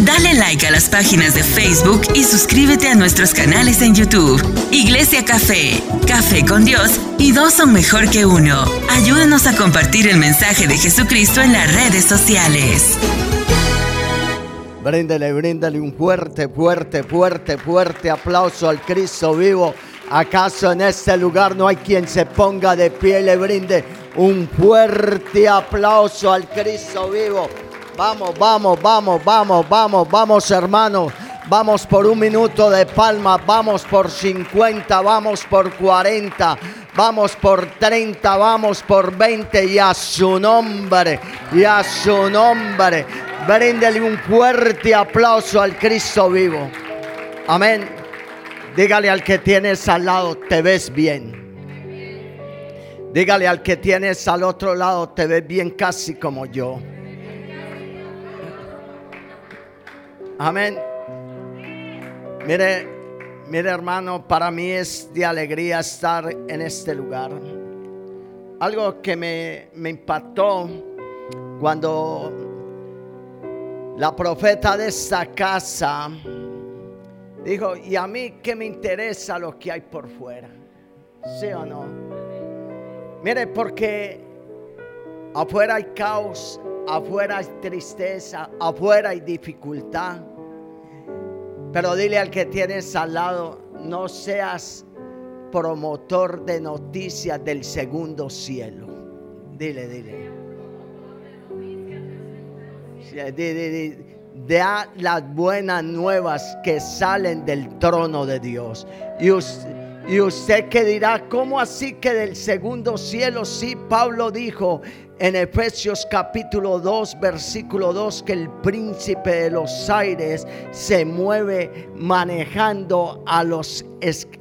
Dale like a las páginas de Facebook y suscríbete a nuestros canales en YouTube. Iglesia Café, Café con Dios y dos son mejor que uno. Ayúdanos a compartir el mensaje de Jesucristo en las redes sociales. Bríndele, bríndele un fuerte, fuerte, fuerte, fuerte aplauso al Cristo vivo. ¿Acaso en este lugar no hay quien se ponga de pie y le brinde un fuerte aplauso al Cristo vivo? Vamos, vamos, vamos, vamos, vamos, vamos hermanos. Vamos por un minuto de palma, vamos por 50, vamos por 40, vamos por 30, vamos por 20 y a su nombre, y a su nombre. Bríndele un fuerte aplauso al Cristo vivo. Amén. Dígale al que tienes al lado, te ves bien. Dígale al que tienes al otro lado, te ves bien casi como yo. Amén. Mire, mire hermano, para mí es de alegría estar en este lugar. Algo que me, me impactó cuando la profeta de esta casa dijo, ¿y a mí qué me interesa lo que hay por fuera? ¿Sí o no? Mire, porque afuera hay caos, afuera hay tristeza, afuera hay dificultad. Pero dile al que tienes al lado, no seas promotor de noticias del segundo cielo. Dile, dile de, las buenas nuevas que salen del trono de Dios. Y usted, y usted que dirá, ¿cómo así que del segundo cielo? Sí, Pablo dijo, en Efesios capítulo 2, versículo 2, que el príncipe de los aires se mueve manejando a los,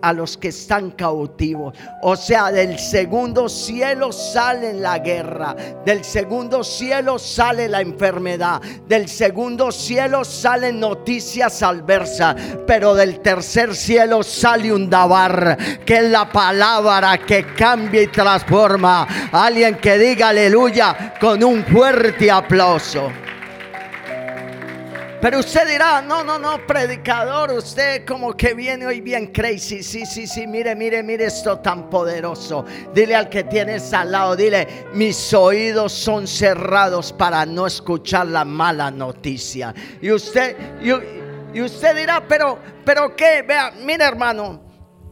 a los que están cautivos. O sea, del segundo cielo sale la guerra, del segundo cielo sale la enfermedad, del segundo cielo salen noticias adversas, pero del tercer cielo sale un dabar, que es la palabra que cambia y transforma. Alguien que diga aleluya con un fuerte aplauso. Pero usted dirá, no, no, no, predicador, usted como que viene hoy bien crazy. Sí, sí, sí, mire, mire, mire esto tan poderoso. Dile al que tienes al lado, dile, mis oídos son cerrados para no escuchar la mala noticia. Y usted, y, usted dirá, pero, pero qué, vea, mire hermano,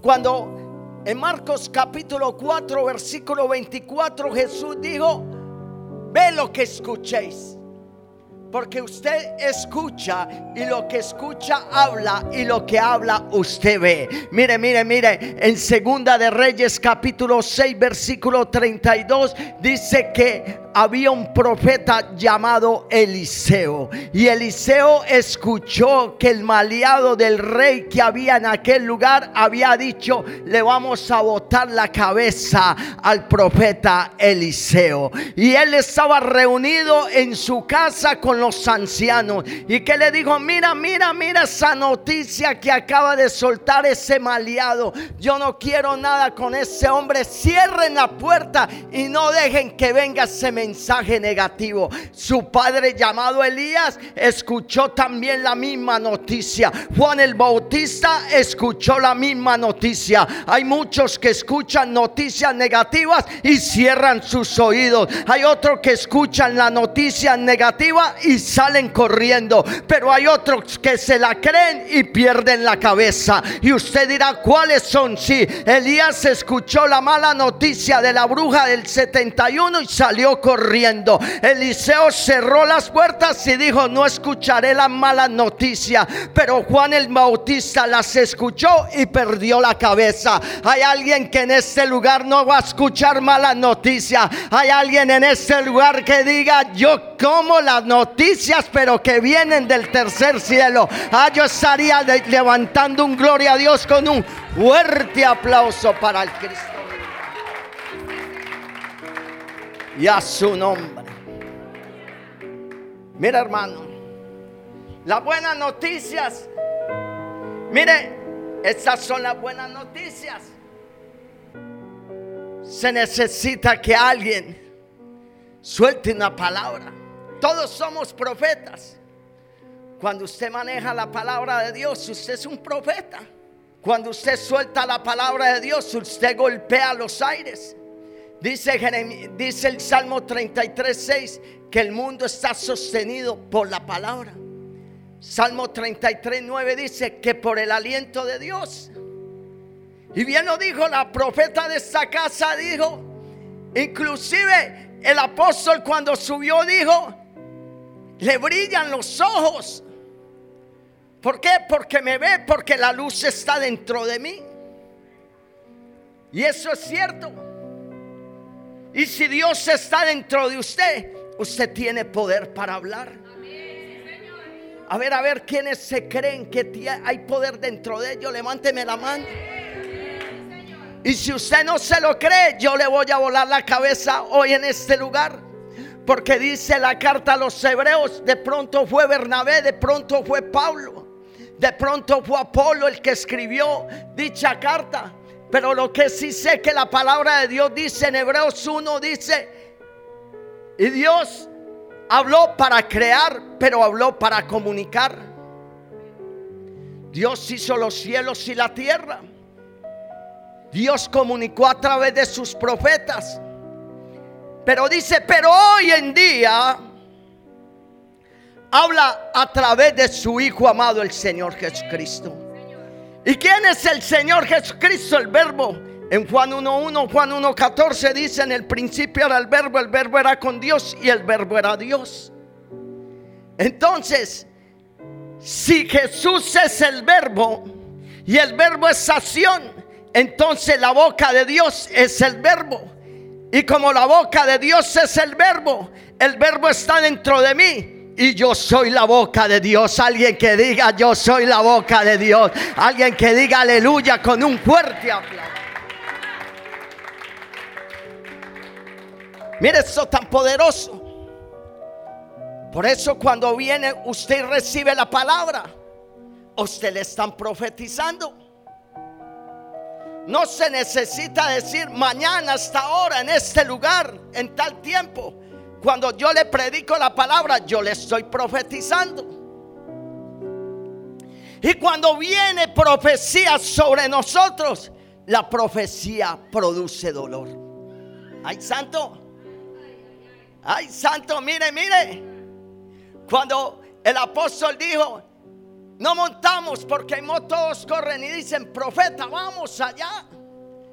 cuando en Marcos capítulo 4, versículo 24, Jesús dijo, ve lo que escuchéis. Porque usted escucha y lo que escucha habla y lo que habla usted ve. Mire, mire, mire, en Segunda de Reyes capítulo 6 versículo 32 dice que había un profeta llamado Eliseo. Y Eliseo escuchó que el maleado del rey que había en aquel lugar había dicho, le vamos a botar la cabeza al profeta Eliseo. Y él estaba reunido en su casa con los ancianos. Y que le dijo, mira, mira, mira esa noticia que acaba de soltar ese maleado. Yo no quiero nada con ese hombre. Cierren la puerta y no dejen que venga ese mensaje negativo. Su padre llamado Elías escuchó también la misma noticia. Juan el Bautista escuchó la misma noticia. Hay muchos que escuchan noticias negativas y cierran sus oídos. Hay otros que escuchan la noticia negativa y salen corriendo. Pero hay otros que se la creen y pierden la cabeza. Y usted dirá, ¿cuáles son? Sí, Elías escuchó la mala noticia de la bruja del 71 y salió corriendo. Eliseo cerró las puertas y dijo, no escucharé la mala noticia. Pero Juan el Bautista las escuchó y perdió la cabeza. Hay alguien que en este lugar no va a escuchar mala noticia. Hay alguien en este lugar que diga, yo como las noticias, pero que vienen del tercer cielo. Ah, yo estaría levantando un gloria a Dios con un fuerte aplauso para el Cristo y a su nombre. Mira hermano, las buenas noticias, mire, estas son las buenas noticias. Se necesita que alguien suelte una palabra. Todos somos profetas. Cuando usted maneja la palabra de Dios, usted es un profeta. Cuando usted suelta la palabra de Dios, usted golpea los aires. Dice, dice el Salmo 33, 6 que el mundo está sostenido por la palabra. Salmo 33, 9 dice que por el aliento de Dios. Y bien lo dijo la profeta de esta casa, dijo, inclusive el apóstol cuando subió dijo, le brillan los ojos. ¿Por qué? Porque me ve, porque la luz está dentro de mí. Y eso es cierto. Y si Dios está dentro de usted, usted tiene poder para hablar. A ver, a ver, ¿quiénes se creen que hay poder dentro de ellos? Levánteme la mano. Y si usted no se lo cree, yo le voy a volar la cabeza hoy en este lugar. Porque dice la carta a los hebreos, de pronto fue Bernabé, de pronto fue Pablo, de pronto fue Apolo el que escribió dicha carta. Pero lo que sí sé que la palabra de Dios dice en Hebreos 1, dice, y Dios habló para crear, pero habló para comunicar. Dios hizo los cielos y la tierra. Dios comunicó a través de sus profetas. Pero dice, pero hoy en día habla a través de su Hijo amado, el Señor Jesucristo. ¿Y quién es el Señor Jesucristo, el verbo? En Juan 1.1, Juan 1.14 dice, en el principio era el verbo, el verbo era con Dios y el verbo era Dios. Entonces, si Jesús es el verbo y el verbo es acción, entonces la boca de Dios es el verbo. Y como la boca de Dios es el verbo, el verbo está dentro de mí. Y yo soy la boca de Dios. Alguien que diga, yo soy la boca de Dios. Alguien que diga aleluya con un fuerte aplauso. Mire eso tan poderoso. Por eso cuando viene usted y recibe la palabra, usted le están profetizando. No se necesita decir mañana hasta ahora en este lugar, en tal tiempo. Cuando yo le predico la palabra, yo le estoy profetizando. Y cuando viene profecía sobre nosotros, la profecía produce dolor. Ay, santo. Ay, santo, mire, mire. Cuando el apóstol dijo, no montamos porque todos corren y dicen, profeta, vamos allá.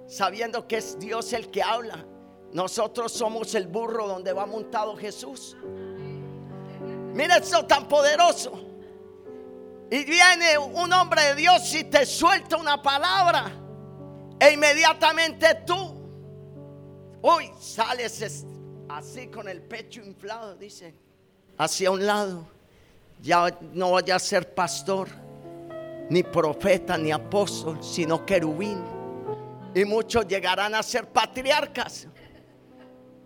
Sabiendo que es Dios el que habla. Nosotros somos el burro donde va montado Jesús. Mira eso tan poderoso. Y viene un hombre de Dios y te suelta una palabra. E inmediatamente tú, uy, sales así con el pecho inflado, dice, hacia un lado ya no vaya a ser pastor, ni profeta, ni apóstol, sino querubín. Y muchos llegarán a ser patriarcas.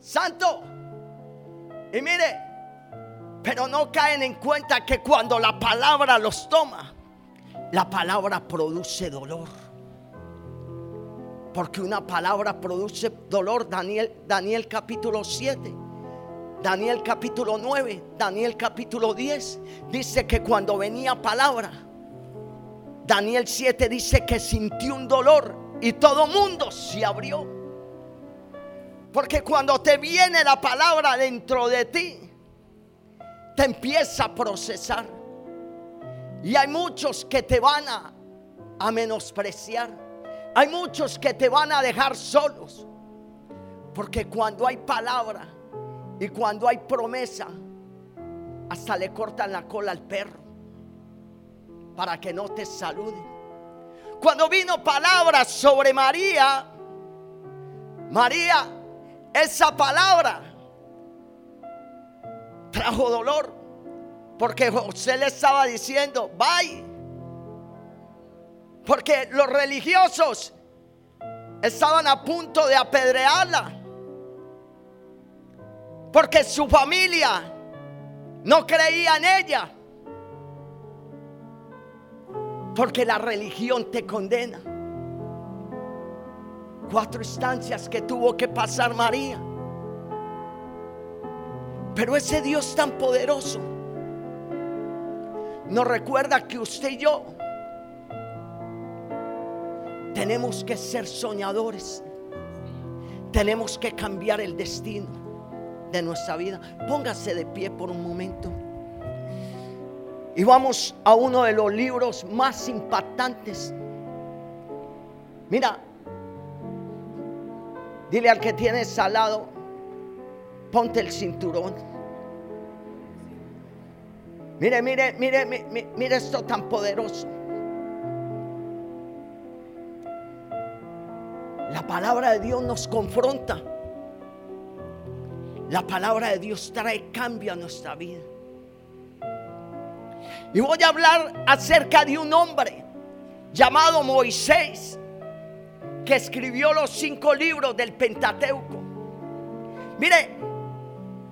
Santo. Y mire, pero no caen en cuenta que cuando la palabra los toma, la palabra produce dolor. Porque una palabra produce dolor. Daniel, Daniel capítulo 7. Daniel capítulo 9, Daniel capítulo 10, dice que cuando venía palabra, Daniel 7 dice que sintió un dolor y todo mundo se abrió. Porque cuando te viene la palabra dentro de ti, te empieza a procesar. Y hay muchos que te van a, a menospreciar. Hay muchos que te van a dejar solos. Porque cuando hay palabra, y cuando hay promesa, hasta le cortan la cola al perro para que no te salude. Cuando vino palabra sobre María, María, esa palabra trajo dolor. Porque José le estaba diciendo, vaya. Porque los religiosos estaban a punto de apedrearla porque su familia no creía en ella. Porque la religión te condena. Cuatro instancias que tuvo que pasar María. Pero ese Dios tan poderoso nos recuerda que usted y yo tenemos que ser soñadores. Tenemos que cambiar el destino de nuestra vida. Póngase de pie por un momento. Y vamos a uno de los libros más impactantes. Mira, dile al que tienes al lado, ponte el cinturón. Mire, mire, mire, mire, mire esto tan poderoso. La palabra de Dios nos confronta. La palabra de Dios trae cambio a nuestra vida. Y voy a hablar acerca de un hombre llamado Moisés, que escribió los cinco libros del Pentateuco. Mire,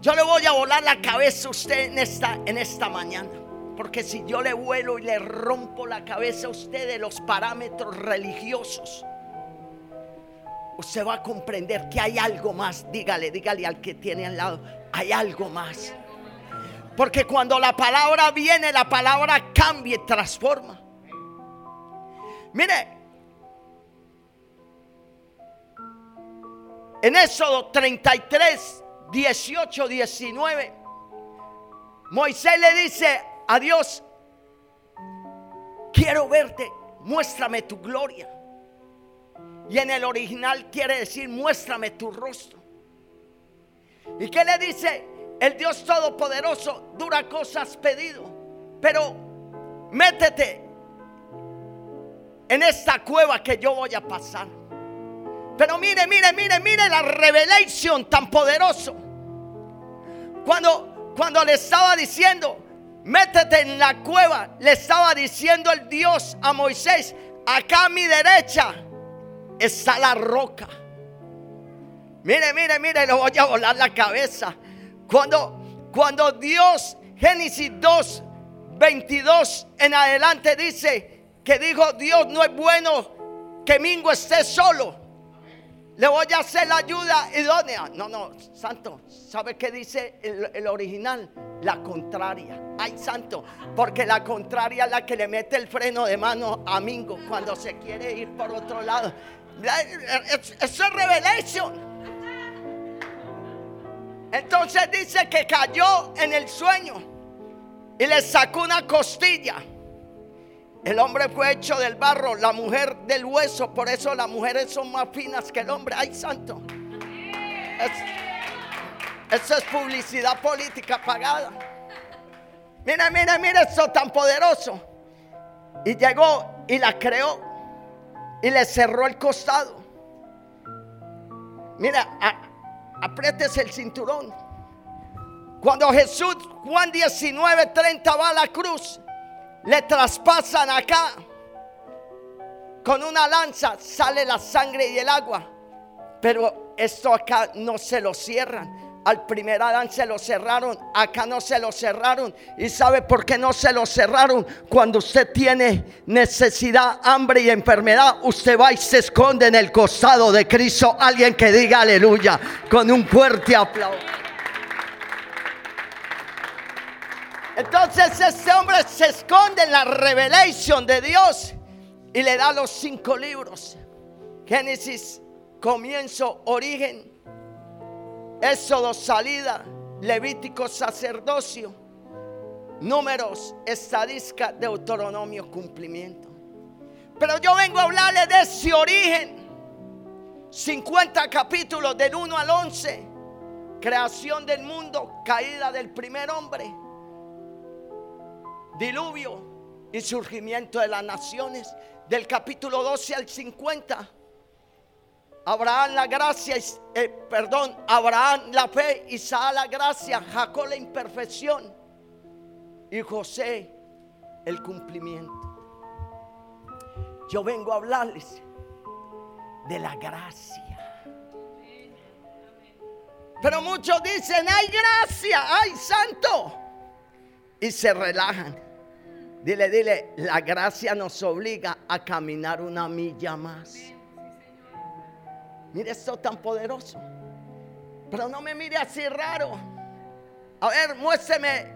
yo le voy a volar la cabeza a usted en esta, en esta mañana. Porque si yo le vuelo y le rompo la cabeza a usted de los parámetros religiosos, usted va a comprender que hay algo más. Dígale, dígale al que tiene al lado, hay algo más. Porque cuando la palabra viene, la palabra cambia y transforma. Mire, en Éxodo 33, 18, 19, Moisés le dice a Dios, quiero verte, muéstrame tu gloria. Y en el original quiere decir, muéstrame tu rostro. ¿Y qué le dice? El Dios Todopoderoso dura cosas pedido. Pero métete en esta cueva que yo voy a pasar. Pero mire, mire, mire, mire la revelación tan poderoso. Cuando, cuando le estaba diciendo, métete en la cueva, le estaba diciendo el Dios a Moisés, acá a mi derecha está la roca. Mire, mire, mire, le voy a volar la cabeza. Cuando, cuando Dios, Génesis 2, 22 en adelante dice que dijo Dios no es bueno que Mingo esté solo. Le voy a hacer la ayuda idónea. No, no, santo. ¿Sabe qué dice el, original? La contraria. Ay, santo. Porque la contraria es la que le mete el freno de mano a Mingo cuando se quiere ir por otro lado. Eso es revelación. Entonces dice que cayó en el sueño y le sacó una costilla. El hombre fue hecho del barro, la mujer del hueso. Por eso las mujeres son más finas que el hombre. ¡Ay, santo! eso es publicidad política pagada. Mira, mira, mira eso tan poderoso. Y llegó y la creó y le cerró el costado. Mira, apretes el cinturón. Cuando Jesús, Juan 19, 30 va a la cruz, le traspasan acá. Con una lanza sale la sangre y el agua. Pero esto acá no se lo cierran. Al primer Adán se lo cerraron, acá no se lo cerraron. ¿Y sabe por qué no se lo cerraron? Cuando usted tiene necesidad, hambre y enfermedad, usted va y se esconde en el costado de Cristo. Alguien que diga aleluya con un fuerte aplauso. Entonces este hombre se esconde en la revelación de Dios y le da los cinco libros. Génesis, comienzo, origen Éxodo, salida, Levítico, sacerdocio, números, estadística, Deuteronomio, cumplimiento. Pero yo vengo a hablarle de ese origen. 50 capítulos del 1 al 11. Creación del mundo, caída del primer hombre, diluvio y surgimiento de las naciones. Del capítulo 12 al 50 Abraham la gracia, eh, perdón, Abraham la fe, Isaac la gracia, Jacob la imperfección y José el cumplimiento. Yo vengo a hablarles de la gracia. Pero muchos dicen, hay gracia, hay santo. Y se relajan. Dile, dile, la gracia nos obliga a caminar una milla más. Mire esto tan poderoso. Pero no me mire así raro. A ver, muéstreme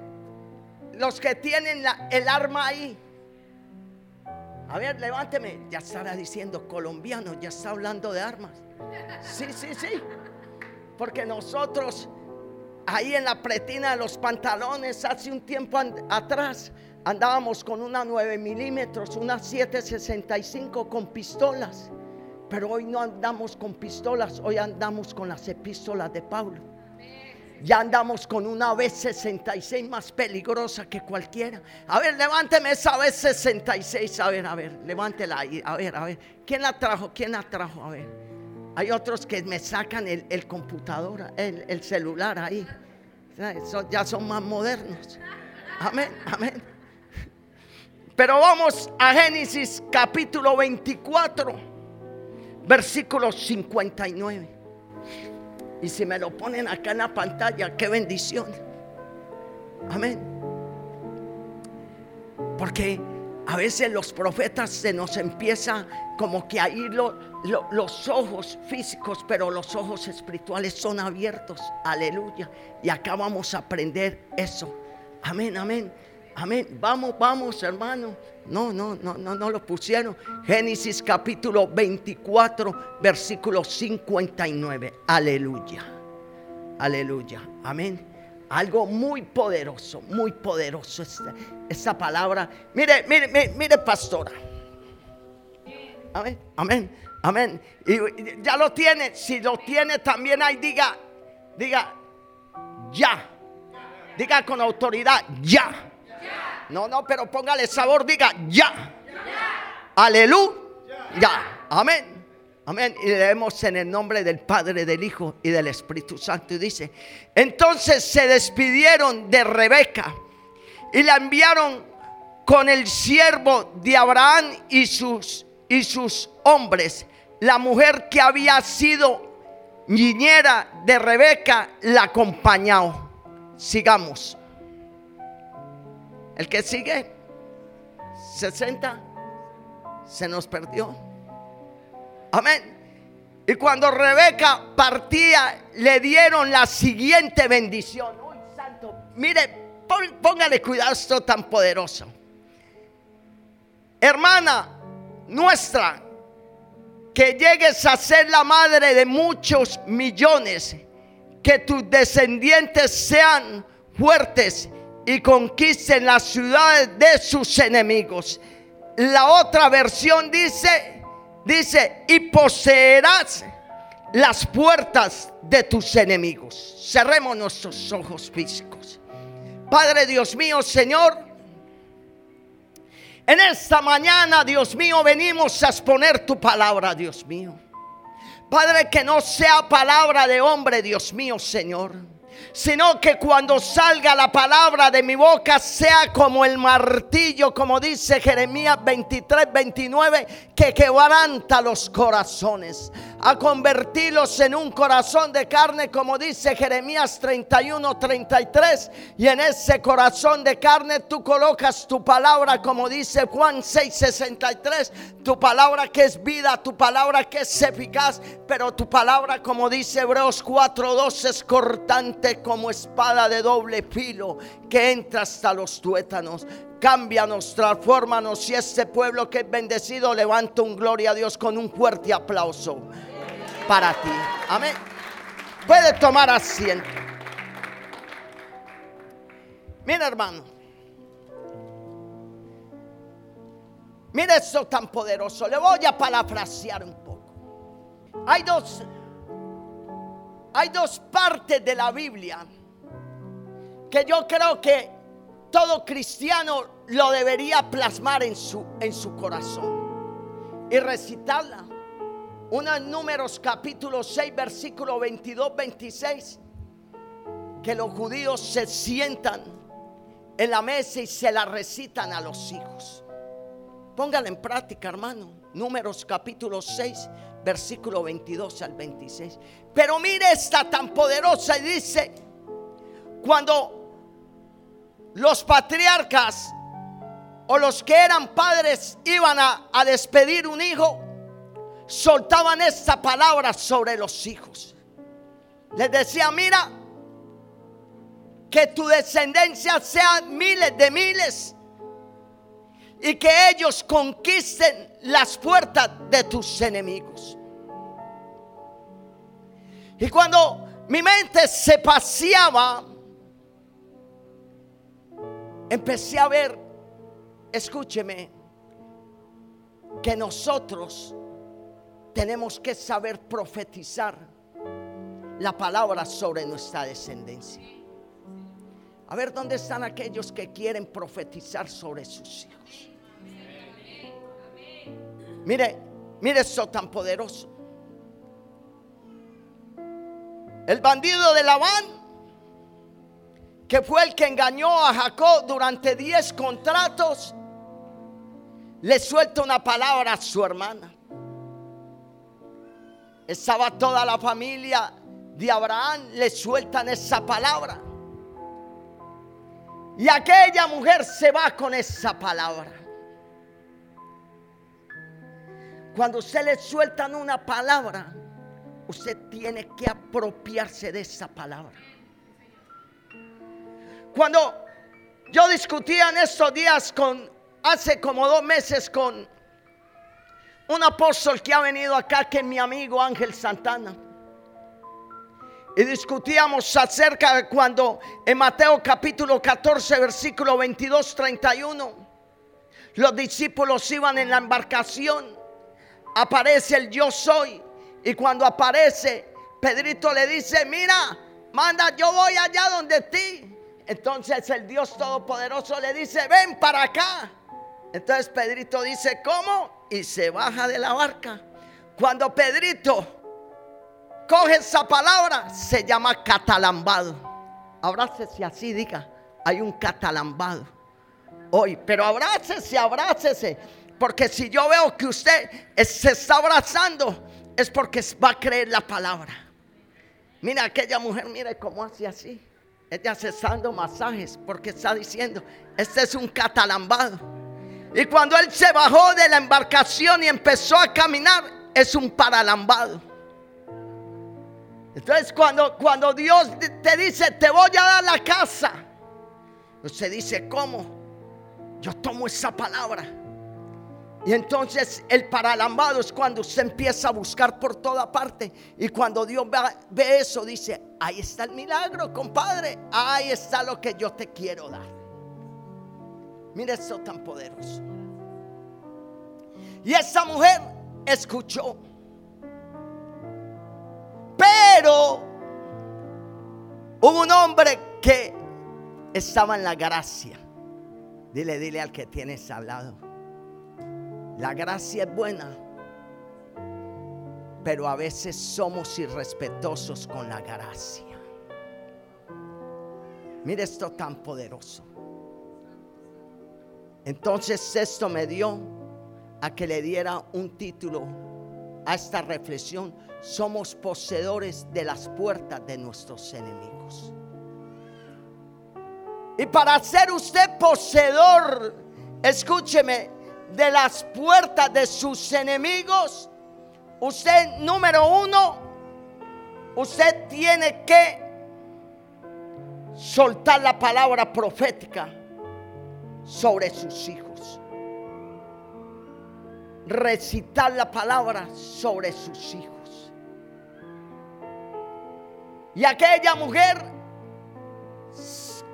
los que tienen el arma ahí. A ver, levánteme. Ya estará diciendo colombiano, ya está hablando de armas. Sí, sí, sí. Porque nosotros ahí en la pretina de los pantalones hace un tiempo atrás andábamos con una 9 milímetros, una 765 con pistolas. Pero hoy no andamos con pistolas, hoy andamos con las epístolas de Pablo. Ya andamos con una B66 más peligrosa que cualquiera. A ver, levánteme esa B66. A ver, a ver, levántela ahí. A ver, a ver. ¿Quién la trajo? ¿Quién la trajo? A ver. Hay otros que me sacan el, computador, el, celular ahí. ya son más modernos. Amén, amén. Pero vamos a Génesis capítulo 24, versículo 59. Y si me lo ponen acá en la pantalla, qué bendición. Amén. Porque a veces los profetas se nos empieza como que a los ojos físicos, pero los ojos espirituales son abiertos. Aleluya. Y acá vamos a aprender eso. Amén, amén. Amén. Vamos, vamos, hermano. No, no, no, no, no lo pusieron. Génesis capítulo 24, versículo 59. Aleluya. Aleluya. Amén. Algo muy poderoso, muy poderoso esta, esta palabra. Mire, mire, mire, mire, pastora. Amén, amén, amén. Y ya lo tiene. Si lo tiene también ahí, diga, diga, ya. Diga con autoridad, ya. No, no, pero póngale sabor, diga ya. Aleluya. Ya. Amén. Amén. Y leemos en el nombre del Padre, del Hijo y del Espíritu Santo. Y dice, entonces se despidieron de Rebeca y la enviaron con el siervo de Abraham y sus, y sus hombres. La mujer que había sido niñera de Rebeca la acompañó. Sigamos. El que sigue, 60, se nos perdió. Amén. Y cuando Rebeca partía, le dieron la siguiente bendición. Uy, santo, mire, póngale cuidado esto tan poderoso. Hermana nuestra, que llegues a ser la madre de muchos millones, que tus descendientes sean fuertes y conquisten las ciudades de sus enemigos. La otra versión dice, dice, y poseerás las puertas de tus enemigos. Cerremos nuestros ojos físicos. Padre Dios mío, Señor, en esta mañana, Dios mío, venimos a exponer tu palabra, Dios mío. Padre, que no sea palabra de hombre, Dios mío, Señor sino que cuando salga la palabra de mi boca sea como el martillo, como dice Jeremías 23, 29, que quebranta los corazones, a convertirlos en un corazón de carne, como dice Jeremías 31, 33, y en ese corazón de carne tú colocas tu palabra, como dice Juan 6, 63, tu palabra que es vida, tu palabra que es eficaz, pero tu palabra, como dice Hebreos 4, 2, es cortante como espada de doble filo que entra hasta los tuétanos. Cámbianos, transfórmanos y este pueblo que es bendecido levanta un gloria a Dios con un fuerte aplauso para ti. Amén. Puede tomar asiento. Mira hermano. Mira esto tan poderoso. Le voy a parafrasear un poco. Hay dos hay dos partes de la Biblia que yo creo que todo cristiano lo debería plasmar en su, en su corazón y recitarla. Una Números capítulo 6, versículo 22, 26, que los judíos se sientan en la mesa y se la recitan a los hijos. Póngala en práctica, hermano. Números capítulo 6, versículo 22 al 26. Pero mire esta tan poderosa y dice, cuando los patriarcas o los que eran padres iban a, a despedir un hijo, soltaban esta palabra sobre los hijos. Les decía, mira, que tu descendencia sea miles de miles y que ellos conquisten las puertas de tus enemigos. Y cuando mi mente se paseaba, empecé a ver, escúcheme, que nosotros tenemos que saber profetizar la palabra sobre nuestra descendencia. A ver dónde están aquellos que quieren profetizar sobre sus hijos. Mire, mire eso tan poderoso. El bandido de Labán, que fue el que engañó a Jacob durante 10 contratos, le suelta una palabra a su hermana. Estaba toda la familia de Abraham, le sueltan esa palabra. Y aquella mujer se va con esa palabra. Cuando usted le sueltan una palabra, usted tiene que apropiarse de esa palabra. Cuando yo discutía en estos días con, hace como dos meses con un apóstol que ha venido acá, que es mi amigo Ángel Santana. Y discutíamos acerca de cuando en Mateo capítulo 14, versículo 22, 31, los discípulos iban en la embarcación, aparece el yo soy. Y cuando aparece, Pedrito le dice, mira, manda, yo voy allá donde ti. Entonces el Dios Todopoderoso le dice, ven para acá. Entonces Pedrito dice, ¿cómo? Y se baja de la barca. Cuando Pedrito coge esa palabra, se llama catalambado. Abrácese así, diga, hay un catalambado hoy. Pero abrácese, abrácese. Porque si yo veo que usted se está abrazando, es porque va a creer la palabra. Mira, aquella mujer, mire cómo hace así. Ella se está dando masajes porque está diciendo, este es un catalambado. Y cuando él se bajó de la embarcación y empezó a caminar, es un paralambado. Entonces cuando, cuando Dios te dice, te voy a dar la casa, usted dice, ¿cómo? Yo tomo esa palabra. Y entonces el paralambado es cuando usted empieza a buscar por toda parte. Y cuando Dios ve, eso, dice, ahí está el milagro, compadre. Ahí está lo que yo te quiero dar. Mire eso tan poderoso. Y esa mujer escuchó. Pero hubo un hombre que estaba en la gracia. Dile, dile al que tienes al lado. La gracia es buena, pero a veces somos irrespetuosos con la gracia. Mire esto tan poderoso. Entonces esto me dio a que le diera un título a esta reflexión somos poseedores de las puertas de nuestros enemigos. Y para ser usted poseedor, escúcheme, de las puertas de sus enemigos, usted número uno, usted tiene que soltar la palabra profética sobre sus hijos. Recitar la palabra sobre sus hijos. Y aquella mujer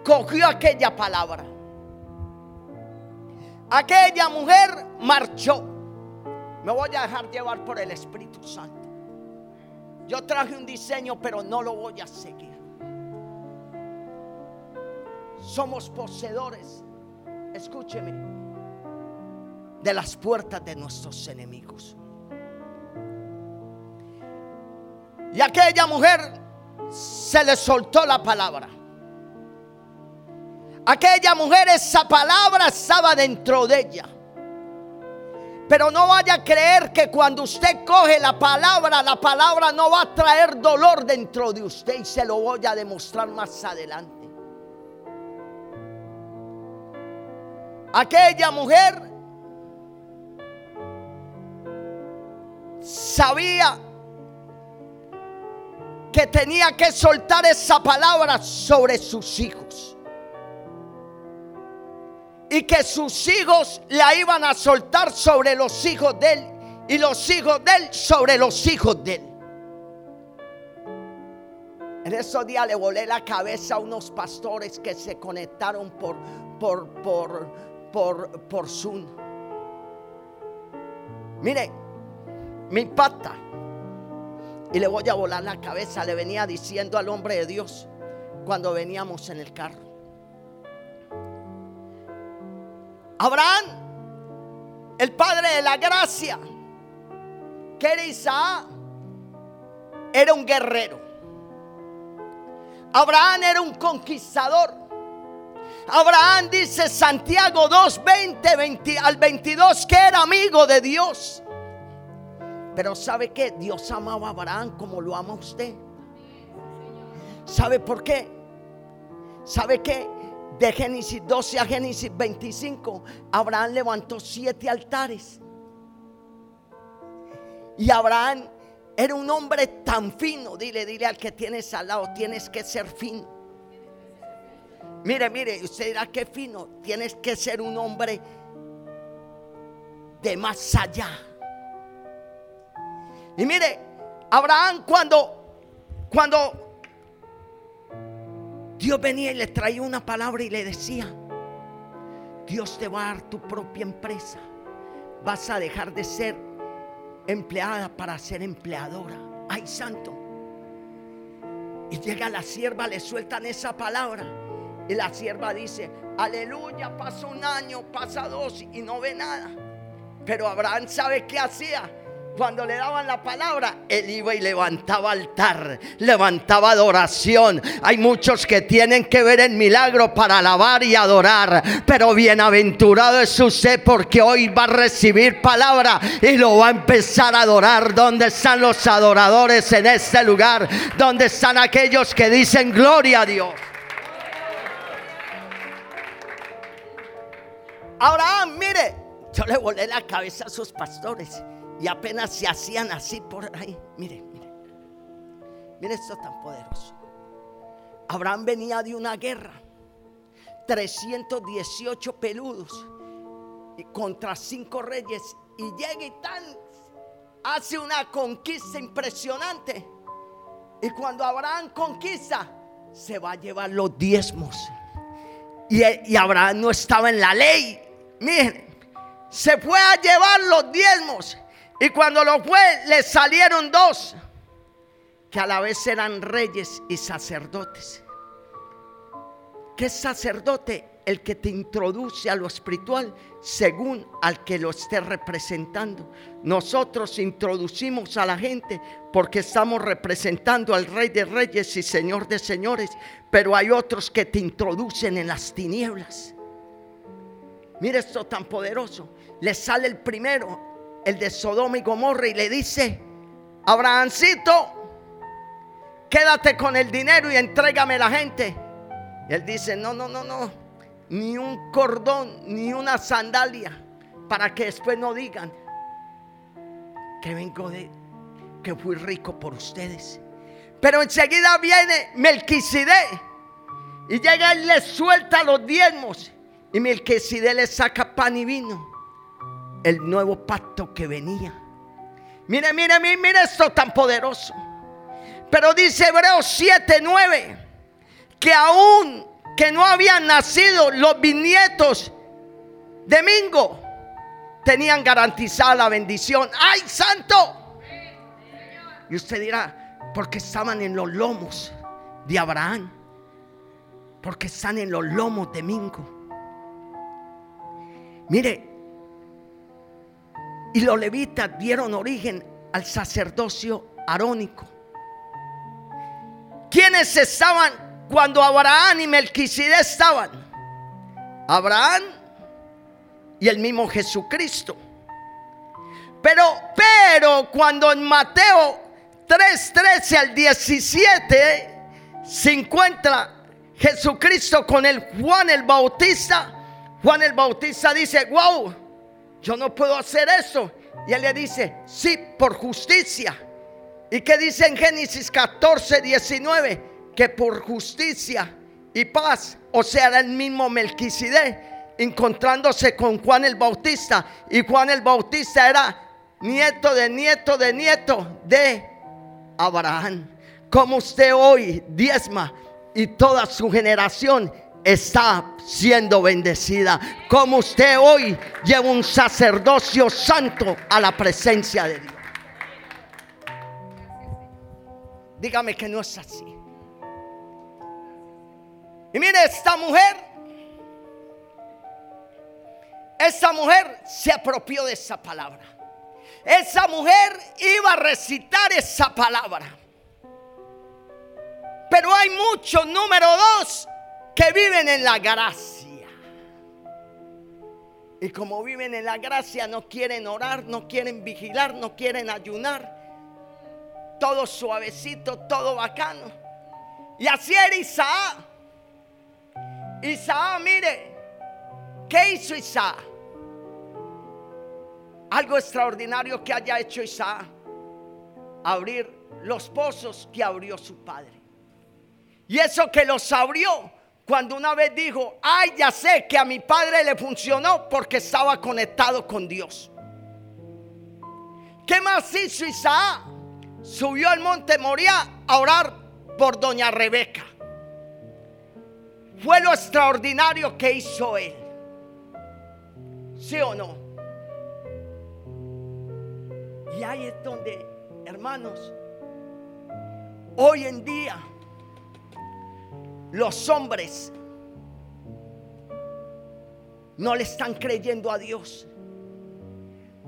cogió aquella palabra. Aquella mujer marchó. Me voy a dejar llevar por el Espíritu Santo. Yo traje un diseño, pero no lo voy a seguir. Somos poseedores, escúcheme, de las puertas de nuestros enemigos. Y aquella mujer se le soltó la palabra. Aquella mujer, esa palabra estaba dentro de ella. Pero no vaya a creer que cuando usted coge la palabra, la palabra no va a traer dolor dentro de usted y se lo voy a demostrar más adelante. Aquella mujer sabía que tenía que soltar esa palabra sobre sus hijos. Y que sus hijos la iban a soltar sobre los hijos de él y los hijos de él sobre los hijos de él. En esos días le volé la cabeza a unos pastores que se conectaron por, por, por, por, por Zoom. Mire, me impacta. Y le voy a volar la cabeza. Le venía diciendo al hombre de Dios cuando veníamos en el carro. Abraham, el padre de la gracia, que era Isaac, era un guerrero. Abraham era un conquistador. Abraham dice Santiago 2, 20, al 22 que era amigo de Dios. Pero ¿sabe qué? Dios amaba a Abraham como lo ama usted. ¿Sabe por qué? ¿Sabe qué? De Génesis 12 a Génesis 25, Abraham levantó siete altares. Y Abraham era un hombre tan fino. Dile, dile al que tienes al lado, tienes que ser fino. Mire, mire, usted dirá que fino. Tienes que ser un hombre de más allá. Y mire, Abraham cuando, cuando Dios venía y le traía una palabra y le decía, Dios te va a dar tu propia empresa. Vas a dejar de ser empleada para ser empleadora. Ay, santo. Y llega la sierva, le sueltan esa palabra. Y la sierva dice, aleluya, pasó un año, pasa dos y no ve nada. Pero Abraham sabe qué hacía cuando le daban la palabra, él iba y levantaba altar, levantaba adoración. Hay muchos que tienen que ver el milagro para alabar y adorar, pero bienaventurado es usted porque hoy va a recibir palabra y lo va a empezar a adorar. ¿Dónde están los adoradores en este lugar? ¿Dónde están aquellos que dicen gloria a Dios? Abraham, mire, yo le volé la cabeza a sus pastores y apenas se hacían así por ahí. Mire, mire. Mire esto tan poderoso. Abraham venía de una guerra. 318 peludos contra cinco reyes y llega y tan hace una conquista impresionante. Y cuando Abraham conquista, se va a llevar los diezmos. Y, y Abraham no estaba en la ley. Miren, se fue a llevar los diezmos. Y cuando lo fue, le salieron dos, que a la vez eran reyes y sacerdotes. ¿Qué sacerdote? El que te introduce a lo espiritual según al que lo esté representando. Nosotros introducimos a la gente porque estamos representando al Rey de Reyes y Señor de Señores, pero hay otros que te introducen en las tinieblas. Mira esto tan poderoso. Le sale el primero, el de Sodoma y Gomorra, y le dice, Abrahamcito, quédate con el dinero y entrégame la gente. Y él dice, no, no, no, no, ni un cordón, ni una sandalia, para que después no digan que vengo de, que fui rico por ustedes. Pero enseguida viene Melquisedec y llega y le suelta los diezmos. Y Melquisedec le saca pan y vino el nuevo pacto que venía. Mire, mire, mire, mire esto tan poderoso. Pero dice Hebreos 7, 9, que aún que no habían nacido los bisnietos de Mingo, tenían garantizada la bendición. ¡Ay, santo! Y usted dirá, porque estaban en los lomos de Abraham, porque están en los lomos de Mingo. Mire, y los levitas dieron origen al sacerdocio arónico. ¿Quiénes estaban cuando Abraham y Melquisedec estaban? Abraham y el mismo Jesucristo. Pero, pero cuando en Mateo 3, 13 al 17 se encuentra Jesucristo con el Juan el Bautista, Juan el Bautista dice, wow, yo no puedo hacer eso. Y él le dice, sí, por justicia. ¿Y qué dice en Génesis 14, 19? Que por justicia y paz, o sea, era el mismo Melquisedec, encontrándose con Juan el Bautista. Y Juan el Bautista era nieto de nieto de nieto de Abraham. Como usted hoy diezma y toda su generación está siendo bendecida. Como usted hoy lleva un sacerdocio santo a la presencia de Dios. Dígame que no es así. Y mire, esta mujer, esa mujer se apropió de esa palabra. Esa mujer iba a recitar esa palabra. Pero hay muchos, número dos, que viven en la gracia. Y como viven en la gracia, no quieren orar, no quieren vigilar, no quieren ayunar. Todo suavecito, todo bacano. Y así era Isaac. Isaac, mire, ¿qué hizo Isaac? Algo extraordinario que haya hecho Isaac. Abrir los pozos que abrió su padre. Y eso que los abrió cuando una vez dijo, ay, ya sé que a mi padre le funcionó porque estaba conectado con Dios. ¿Qué más hizo Isaac? Subió al monte Moria a orar por doña Rebeca. Fue lo extraordinario que hizo él. ¿Sí o no? Y ahí es donde, hermanos, hoy en día los hombres no le están creyendo a Dios.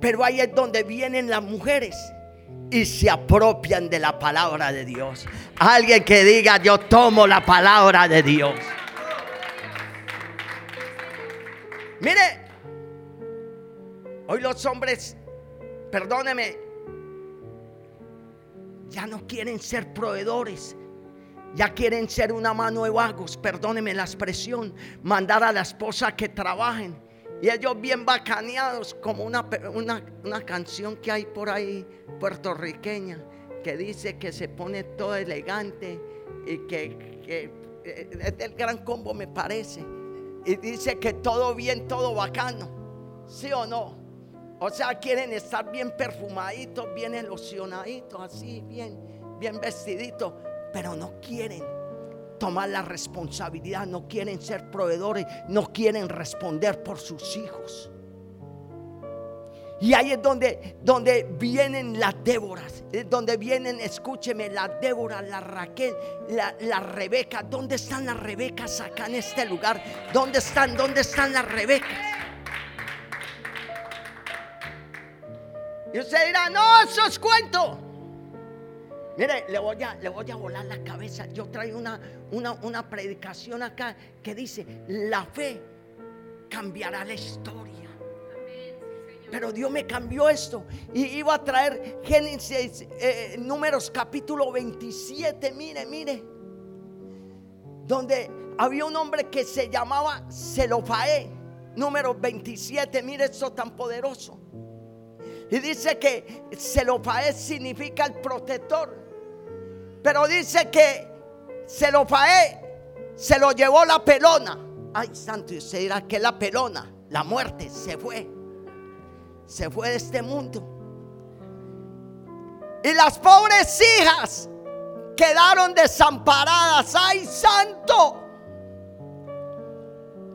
Pero ahí es donde vienen las mujeres y se apropian de la palabra de Dios. Alguien que diga, yo tomo la palabra de Dios. Mire, hoy los hombres, perdóneme, ya no quieren ser proveedores ya quieren ser una mano de vagos, perdóneme la expresión, mandar a la esposa que trabajen. Y ellos bien bacaneados, como una, una, canción que hay por ahí puertorriqueña, que dice que se pone todo elegante y que, que eh, es del gran combo me parece. Y dice que todo bien, todo bacano. ¿Sí o no? O sea, quieren estar bien perfumaditos, bien elosionaditos, así, bien, bien vestiditos pero no quieren tomar la responsabilidad, no quieren ser proveedores, no quieren responder por sus hijos. Y ahí es donde, donde vienen las Déboras, es donde vienen, escúcheme, la Débora, la Raquel, la, la, Rebeca. ¿Dónde están las Rebecas acá en este lugar? ¿Dónde están? ¿Dónde están las Rebecas? Y usted dirá, no, eso es cuento. Mire, le voy, a, le voy a volar la cabeza. Yo traigo una, una, predicación acá que dice, la fe cambiará la historia. Pero Dios me cambió esto y iba a traer Génesis, eh, números capítulo 27, mire, mire, donde había un hombre que se llamaba Celofae, número 27, mire esto tan poderoso. Y dice que Celofae significa el protector. Pero dice que se lo faé, se lo llevó la pelona. Ay, santo, y usted dirá que la pelona, la muerte, se fue. Se fue de este mundo. Y las pobres hijas quedaron desamparadas. ¡Ay, santo!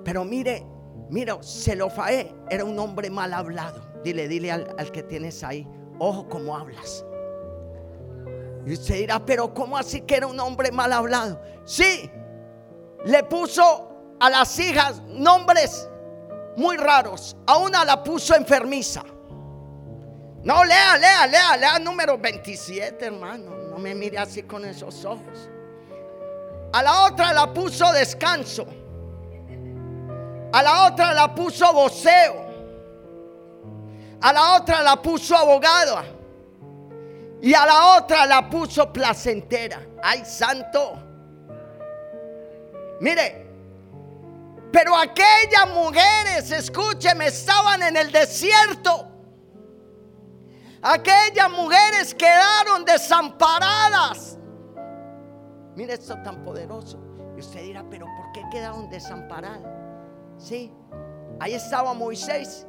Pero mire, mire, faé era un hombre mal hablado. Dile, dile al, al que tienes ahí, ojo como hablas. Y usted dirá, pero ¿cómo así que era un hombre mal hablado? Sí, le puso a las hijas nombres muy raros. A una la puso enfermiza. No, lea, lea, lea, lea número 27, hermano. No me mire así con esos ojos. A la otra la puso descanso. A la otra la puso voceo. A la otra la puso abogada. Y a la otra la puso placentera. Ay, santo. Mire, pero aquellas mujeres, escúcheme, estaban en el desierto. Aquellas mujeres quedaron desamparadas. Mire esto tan poderoso. Y usted dirá, pero ¿por qué quedaron desamparadas? Sí, ahí estaba Moisés,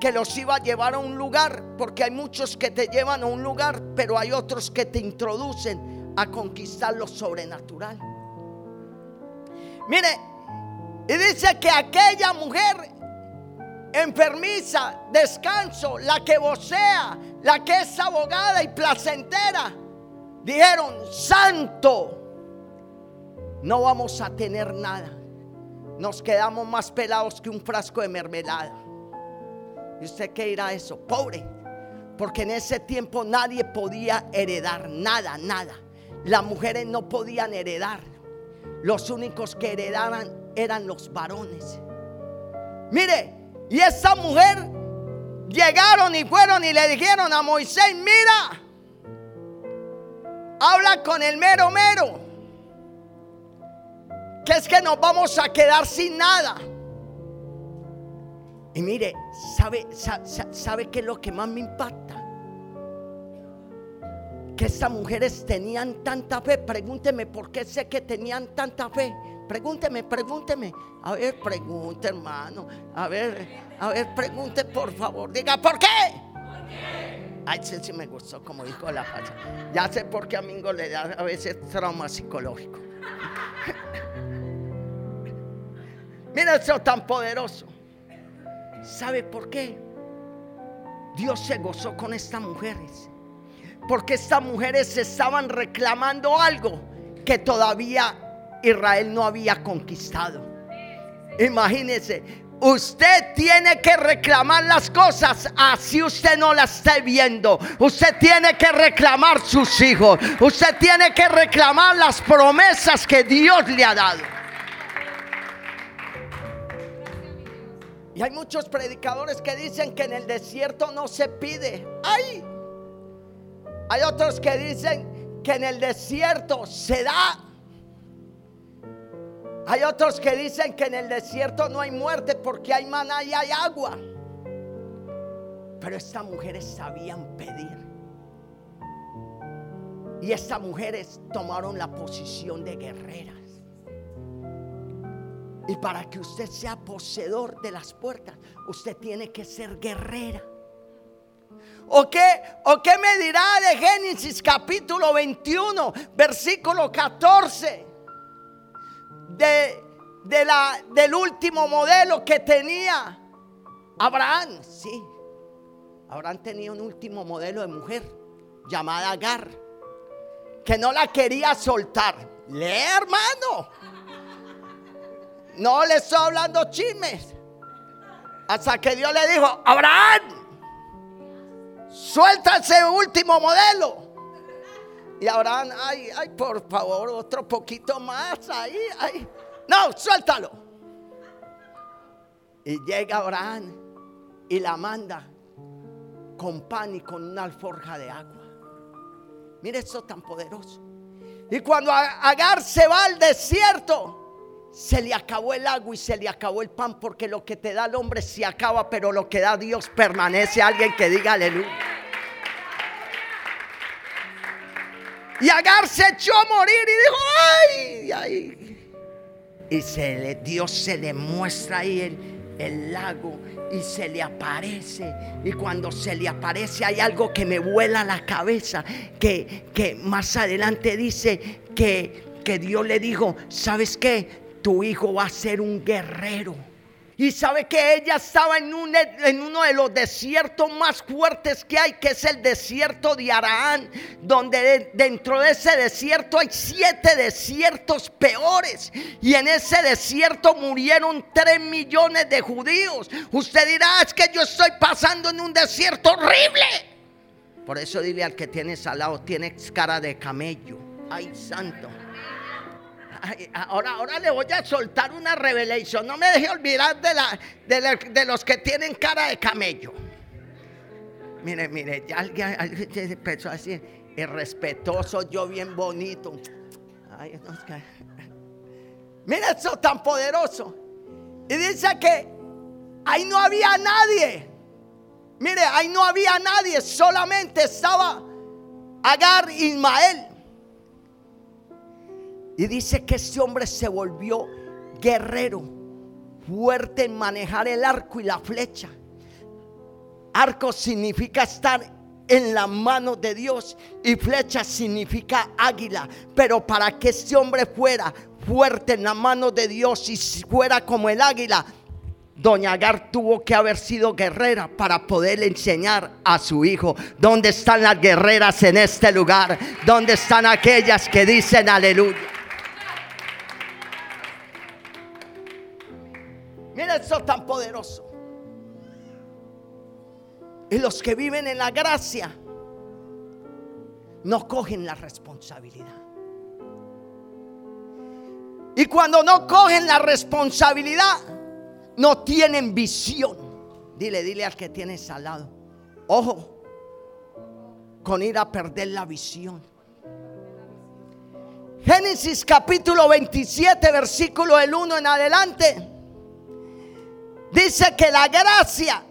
que los iba a llevar a un lugar, porque hay muchos que te llevan a un lugar, pero hay otros que te introducen a conquistar lo sobrenatural. Mire, y dice que aquella mujer enfermiza, descanso, la que vocea, la que es abogada y placentera, dijeron, santo, no vamos a tener nada. Nos quedamos más pelados que un frasco de mermelada. ¿Y usted qué irá a eso? Pobre. Porque en ese tiempo nadie podía heredar nada, nada. Las mujeres no podían heredar. Los únicos que heredaban eran los varones. Mire, y esa mujer llegaron y fueron y le dijeron a Moisés, mira, habla con el mero mero, que es que nos vamos a quedar sin nada. Y mire, ¿sabe, sabe, qué es lo que más me impacta? Que estas mujeres tenían tanta fe. Pregúnteme por qué sé que tenían tanta fe. Pregúnteme, pregúnteme. A ver, pregunte, hermano. A ver, a ver, pregunte, por favor. Diga, ¿por qué? Ay, sí, sí me gustó, como dijo la facha. Ya sé por qué a Mingo le da a veces trauma psicológico. Mira eso tan poderoso. ¿Sabe por qué? Dios se gozó con estas mujeres. Porque estas mujeres estaban reclamando algo que todavía Israel no había conquistado. Imagínese, usted tiene que reclamar las cosas así usted no las esté viendo. Usted tiene que reclamar sus hijos. Usted tiene que reclamar las promesas que Dios le ha dado. Y hay muchos predicadores que dicen que en el desierto no se pide. ¡Ay! Hay otros que dicen que en el desierto se da. Hay otros que dicen que en el desierto no hay muerte porque hay maná y hay agua. Pero estas mujeres sabían pedir. Y estas mujeres tomaron la posición de guerreras. Y para que usted sea poseedor de las puertas, usted tiene que ser guerrera. ¿O qué, ¿O qué me dirá de Génesis capítulo 21, versículo 14? de, la, del último modelo que tenía Abraham. Sí, Abraham tenía un último modelo de mujer llamada Agar, que no la quería soltar. Lee, hermano. No le estoy hablando chismes. Hasta que Dios le dijo, Abraham, suelta ese último modelo. Y Abraham, ay, ay, por favor, otro poquito más ahí, ay. No, suéltalo. Y llega Abraham y la manda con pan y con una alforja de agua. Mire eso tan poderoso. Y cuando Agar se va al desierto, se le acabó el agua y se le acabó el pan, porque lo que te da el hombre se acaba, pero lo que da Dios permanece. Alguien que diga aleluya. Y Agar se echó a morir y dijo, ay, ay. Y le, Dios se le muestra ahí el, el lago y se le aparece. Y cuando se le aparece hay algo que me vuela la cabeza, que, que más adelante dice que, que Dios le dijo, ¿sabes qué? Tu hijo va a ser un guerrero. Y sabe que ella estaba en, un, en, uno de los desiertos más fuertes que hay, que es el desierto de Araán, donde dentro de ese desierto hay siete desiertos peores. Y en ese desierto murieron tres millones de judíos. Usted dirá, es que yo estoy pasando en un desierto horrible. Por eso dile al que tienes al lado, tienes cara de camello. Ay, santo ahora, ahora le voy a soltar una revelación. No me deje olvidar de, la, de, los que tienen cara de camello. Mire, mire, alguien, empezó así, irrespetuoso, yo bien bonito. Ay, Mire eso tan poderoso. Y dice que ahí no había nadie. Mire, ahí no había nadie, solamente estaba Agar Ismael. Y dice que este hombre se volvió guerrero. fuerte en manejar el arco y la flecha. Arco significa estar en la mano de Dios y flecha significa águila. Pero para que este hombre fuera fuerte en la mano de Dios y fuera como el águila, Doña Agar tuvo que haber sido guerrera para poder enseñar a su hijo. ¿Dónde están las guerreras en este lugar? ¿Dónde están aquellas que dicen aleluya? Mira esto tan poderoso. Y los que viven en la gracia no cogen la responsabilidad. Y cuando no cogen la responsabilidad, no tienen visión. Dile, dile al que tienes al lado. Ojo, con ir a perder la visión. Génesis capítulo 27, versículo del 1 en adelante. Dice que la gracia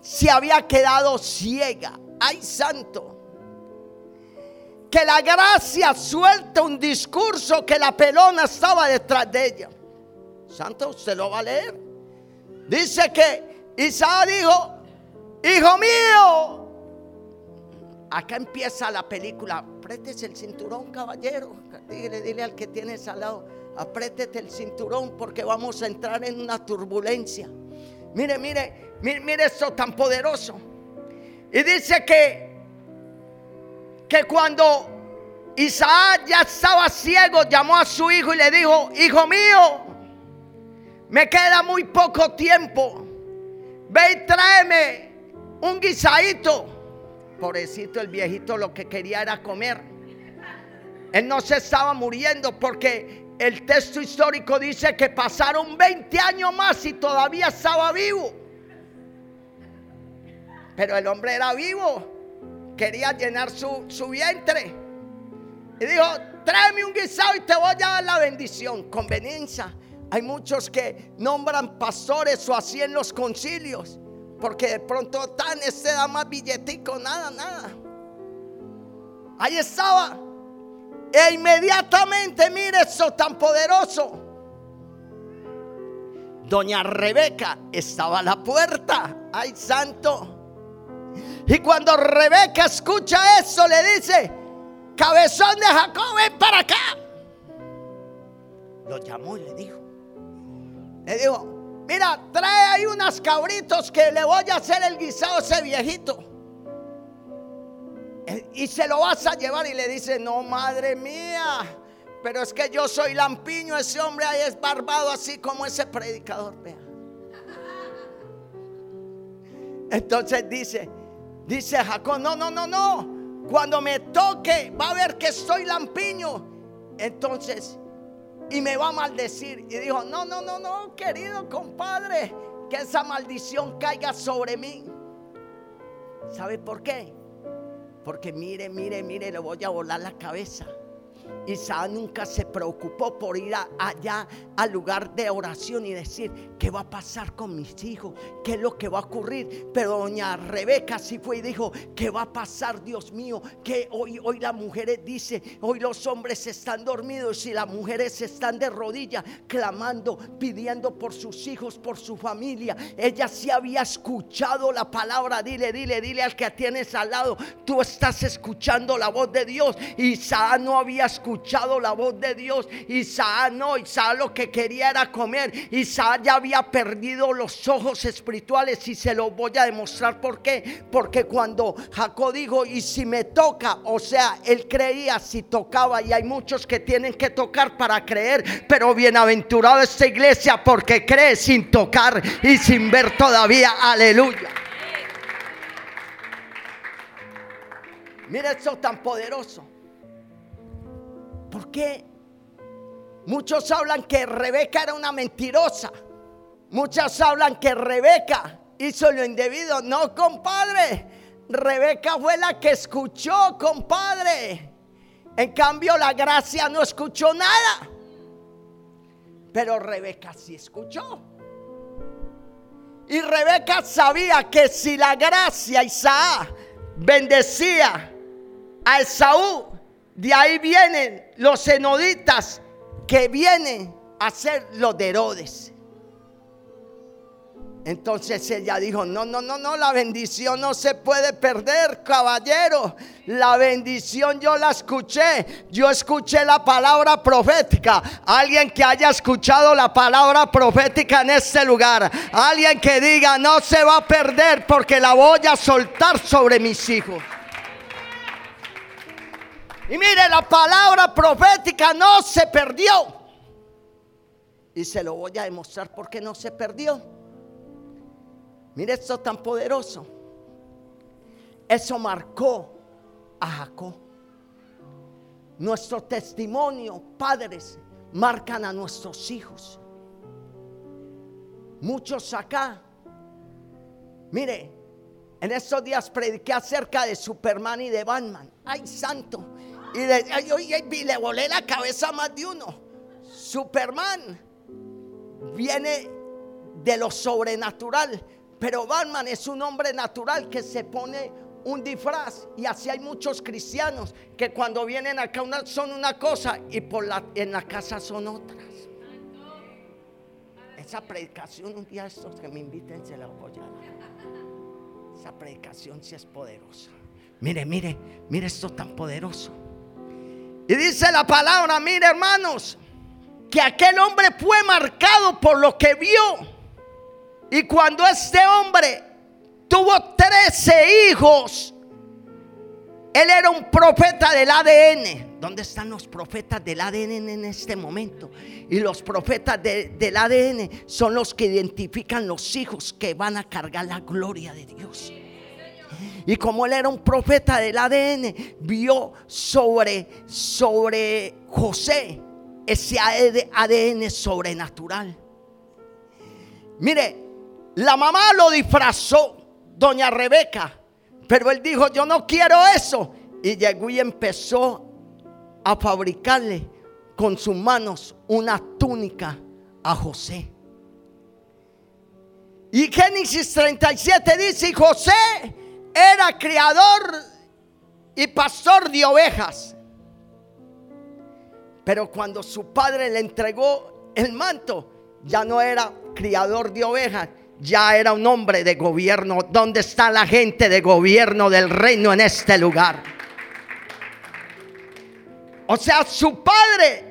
se había quedado ciega. Ay, santo. Que la gracia suelta un discurso que la pelona estaba detrás de ella. Santo, usted lo va a leer. Dice que Isaac dijo, hijo mío, acá empieza la película, apriétese el cinturón, caballero. Dile, dile al que tienes al lado, apriétete el cinturón porque vamos a entrar en una turbulencia. Mire, mire, mire, mire esto tan poderoso. Y dice que, que cuando Isaac ya estaba ciego, llamó a su hijo y le dijo, hijo mío, me queda muy poco tiempo. Ve y tráeme un guisadito. Pobrecito el viejito lo que quería era comer. Él no se estaba muriendo porque el texto histórico dice que pasaron 20 años más y todavía estaba vivo. Pero el hombre era vivo. Quería llenar su, su vientre. Y dijo, tráeme un guisado y te voy a dar la bendición. Conveniencia. Hay muchos que nombran pastores o así en los concilios. Porque de pronto tan este da más billetico, nada, nada. Ahí estaba. E inmediatamente, mire eso tan poderoso. Doña Rebeca estaba a la puerta. Ay, santo. Y cuando Rebeca escucha eso, le dice, cabezón de Jacob, ven para acá. Lo llamó y le dijo, le dijo, mira, trae ahí unas cabritos que le voy a hacer el guisado a ese viejito. Y se lo vas a llevar y le dice, no, madre mía, pero es que yo soy lampiño, ese hombre ahí es barbado así como ese predicador, vea. Entonces dice, dice Jacob, no, no, no, no, cuando me toque va a ver que soy lampiño. Entonces y me va a maldecir. Y dijo, no, no, no, no, querido compadre, que esa maldición caiga sobre mí. ¿Sabe por qué? Porque mire, mire, mire, le voy a volar la cabeza. Isaac nunca se preocupó por ir allá al lugar de oración y decir, ¿qué va a pasar con mis hijos? ¿Qué es lo que va a ocurrir? Pero doña Rebeca sí fue y dijo, ¿qué va a pasar, Dios mío? Que hoy, hoy las mujeres dice, hoy los hombres están dormidos y las mujeres están de rodillas clamando, pidiendo por sus hijos, por su familia. Ella sí había escuchado la palabra, dile, dile, dile al que tienes al lado, tú estás escuchando la voz de Dios. Isaac no había escuchado la voz de Dios. Isaac no, Isaac lo que quería era comer. Isaac ya había perdido los ojos espirituales y se lo voy a demostrar por qué. Porque cuando Jacob dijo, y si me toca, o sea, él creía si tocaba y hay muchos que tienen que tocar para creer, pero bienaventurado esta iglesia porque cree sin tocar y sin ver todavía. Aleluya. Mira esto tan poderoso. ¿Por qué? Muchos hablan que Rebeca era una mentirosa. Muchas hablan que Rebeca hizo lo indebido. No, compadre. Rebeca fue la que escuchó, compadre. En cambio, la gracia no escuchó nada. Pero Rebeca sí escuchó. Y Rebeca sabía que si la gracia Isaac bendecía a Esaú, de ahí vienen los enoditas que vienen a ser los de Herodes. Entonces ella dijo, no, no, no, no, la bendición no se puede perder, caballero. La bendición yo la escuché. Yo escuché la palabra profética. Alguien que haya escuchado la palabra profética en este lugar. Alguien que diga, no se va a perder porque la voy a soltar sobre mis hijos. Y mire, la palabra profética no se perdió. Y se lo voy a demostrar porque no se perdió. Mire esto tan poderoso. Eso marcó a Jacob. Nuestro testimonio, padres, marcan a nuestros hijos. Muchos acá. Mire, en estos días prediqué acerca de Superman y de Batman. Ay, santo. Y, le volé la cabeza a más de uno. Superman viene de lo sobrenatural pero Batman es un hombre natural que se pone un disfraz y así hay muchos cristianos que cuando vienen acá son una cosa y en la casa son otras. Esa predicación un día estos que me inviten se la voy a dar. Esa predicación sí es poderosa. Mire, mire, mire esto tan poderoso. Y dice la palabra, mire hermanos, que aquel hombre fue marcado por lo que vio y cuando este hombre tuvo 13 hijos, él era un profeta del ADN. ¿Dónde están los profetas del ADN en este momento? Y los profetas del ADN son los que identifican los hijos que van a cargar la gloria de Dios. Y como él era un profeta del ADN, vio sobre, sobre José ese ADN sobrenatural. Mire, la mamá lo disfrazó, doña Rebeca, pero él dijo, yo no quiero eso. Y llegó y empezó a fabricarle con sus manos una túnica a José. Y Génesis 37 dice, y José era criador y pastor de ovejas. Pero cuando su padre le entregó el manto, ya no era criador de ovejas, ya era un hombre de gobierno. ¿Dónde está la gente de gobierno del reino en este lugar? O sea, su padre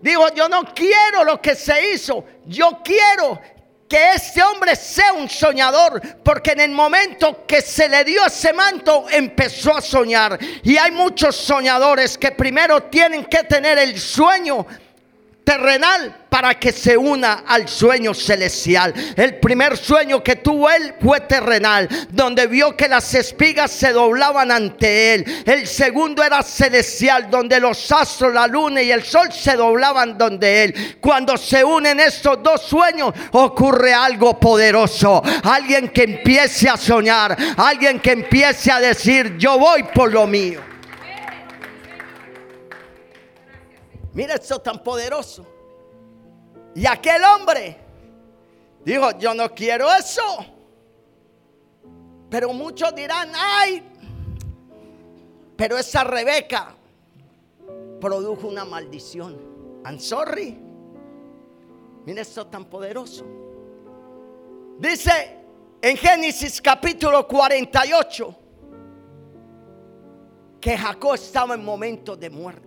dijo, yo no quiero lo que se hizo, yo quiero que este hombre sea un soñador, porque en el momento que se le dio ese manto empezó a soñar. Y hay muchos soñadores que primero tienen que tener el sueño terrenal para que se una al sueño celestial. El primer sueño que tuvo él fue terrenal, donde vio que las espigas se doblaban ante él. El segundo era celestial, donde los astros, la luna y el sol se doblaban donde él. Cuando se unen estos dos sueños, ocurre algo poderoso. Alguien que empiece a soñar, alguien que empiece a decir, yo voy por lo mío. Mira esto tan poderoso. Y aquel hombre dijo, yo no quiero eso. Pero muchos dirán, ay, pero esa Rebeca produjo una maldición. I'm sorry. Mira esto tan poderoso. Dice en Génesis capítulo 48 que Jacob estaba en momento de muerte.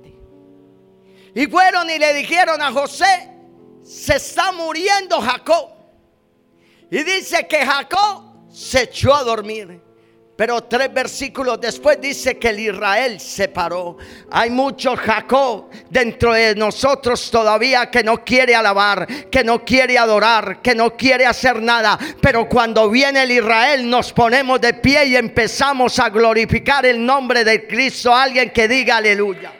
Y fueron y le dijeron a José, se está muriendo Jacob. Y dice que Jacob se echó a dormir. Pero tres versículos después dice que el Israel se paró. Hay mucho Jacob dentro de nosotros todavía que no quiere alabar, que no quiere adorar, que no quiere hacer nada. Pero cuando viene el Israel nos ponemos de pie y empezamos a glorificar el nombre de Cristo. Alguien que diga aleluya.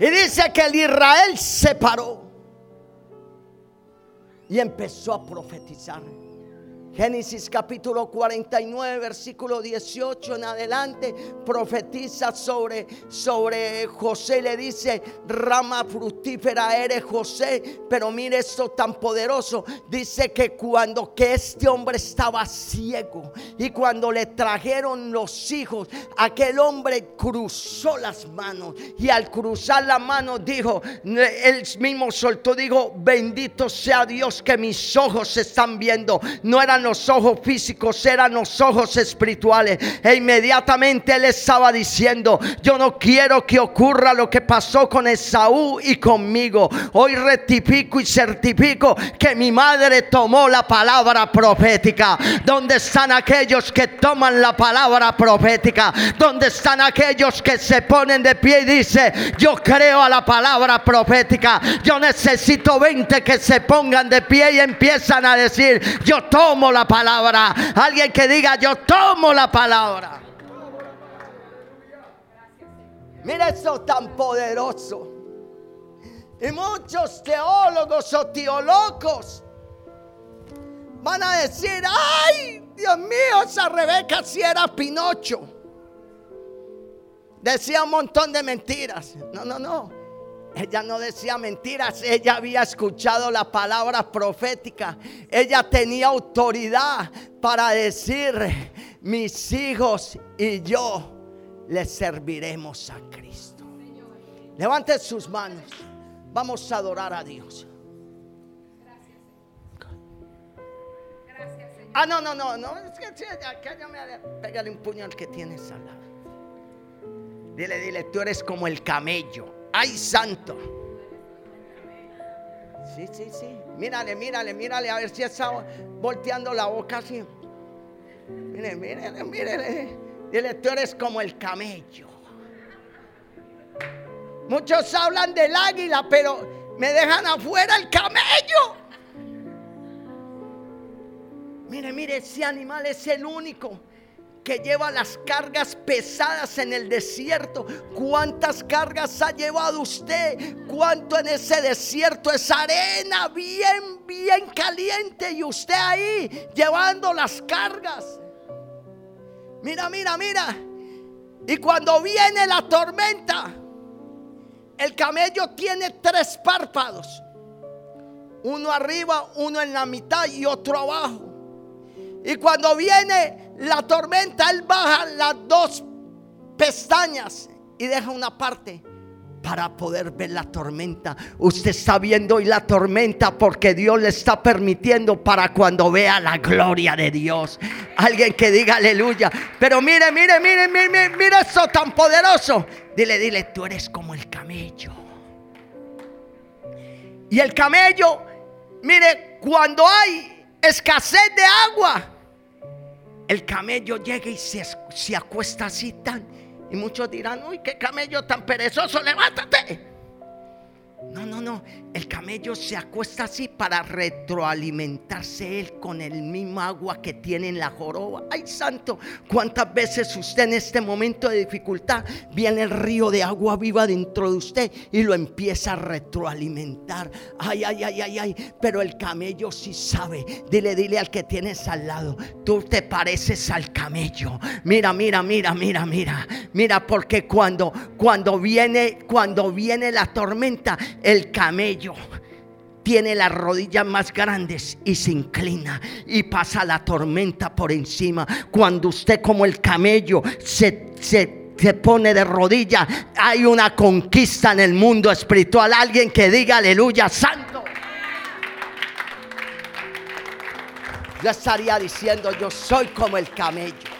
Y dice que el Israel se paró y empezó a profetizar. Génesis capítulo 49, versículo 18 en adelante, profetiza sobre, sobre José, le dice, rama fructífera eres José, pero mire esto tan poderoso, dice que cuando que este hombre estaba ciego y cuando le trajeron los hijos, aquel hombre cruzó las manos y al cruzar la mano dijo, él mismo soltó, dijo, bendito sea Dios que mis ojos están viendo, no eran los ojos físicos, eran los ojos espirituales. E inmediatamente él estaba diciendo, yo no quiero que ocurra lo que pasó con Esaú y conmigo. Hoy rectifico y certifico que mi madre tomó la palabra profética. ¿Dónde están aquellos que toman la palabra profética? ¿Dónde están aquellos que se ponen de pie y dicen, yo creo a la palabra profética? Yo necesito 20 que se pongan de pie y empiezan a decir, yo tomo la palabra. Alguien que diga, yo tomo la palabra. Mira eso tan poderoso. Y muchos teólogos o teolocos van a decir, ay, Dios mío, esa Rebeca si era Pinocho. Decía un montón de mentiras. No, no, no. Ella no decía mentiras, ella había escuchado la palabra profética. Ella tenía autoridad para decir, mis hijos y yo le serviremos a Cristo. Levante sus manos. Vamos a adorar a Dios. Ah, no, no, no, no. Es que, pégale un puño al que tienes al lado. Dile, dile, tú eres como el camello ¡Ay, santo! Sí, sí, sí. Mírale, mírale, mírale, a ver si está volteando la boca así. Mire, mírale, mírale. Dile, tú eres como el camello. Muchos hablan del águila, pero me dejan afuera el camello. Mire, mire, ese animal es el único que lleva las cargas pesadas en el desierto. ¿Cuántas cargas ha llevado usted? ¿Cuánto en ese desierto es arena bien, bien caliente y usted ahí llevando las cargas? Mira, mira, mira. Y cuando viene la tormenta, el camello tiene tres párpados. Uno arriba, uno en la mitad y otro abajo. Y cuando viene la tormenta, Él baja las dos pestañas y deja una parte para poder ver la tormenta. Usted está viendo hoy la tormenta porque Dios le está permitiendo para cuando vea la gloria de Dios. Alguien que diga aleluya. Pero mire, mire, mire, mire, mire eso tan poderoso. Dile, dile, tú eres como el camello. Y el camello, mire, cuando hay escasez de agua, el camello llega y se, se acuesta así tan. Y muchos dirán, uy, qué camello tan perezoso, levántate. No, no, no. El camello se acuesta así para retroalimentarse él con el mismo agua que tiene en la joroba. Ay, santo, ¿cuántas veces usted en este momento de dificultad viene el río de agua viva dentro de usted y lo empieza a retroalimentar? Ay, ay, ay, ay, ay. Pero el camello sí sabe. Dile, dile al que tienes al lado, tú te pareces al camello. Mira, mira, mira, mira, mira. Mira, porque cuando, cuando viene, cuando viene la tormenta, el camello tiene las rodillas más grandes y se inclina y pasa la tormenta por encima. Cuando usted como el camello se, se, se pone de rodillas, hay una conquista en el mundo espiritual. Alguien que diga aleluya, santo. Yo estaría diciendo, yo soy como el camello.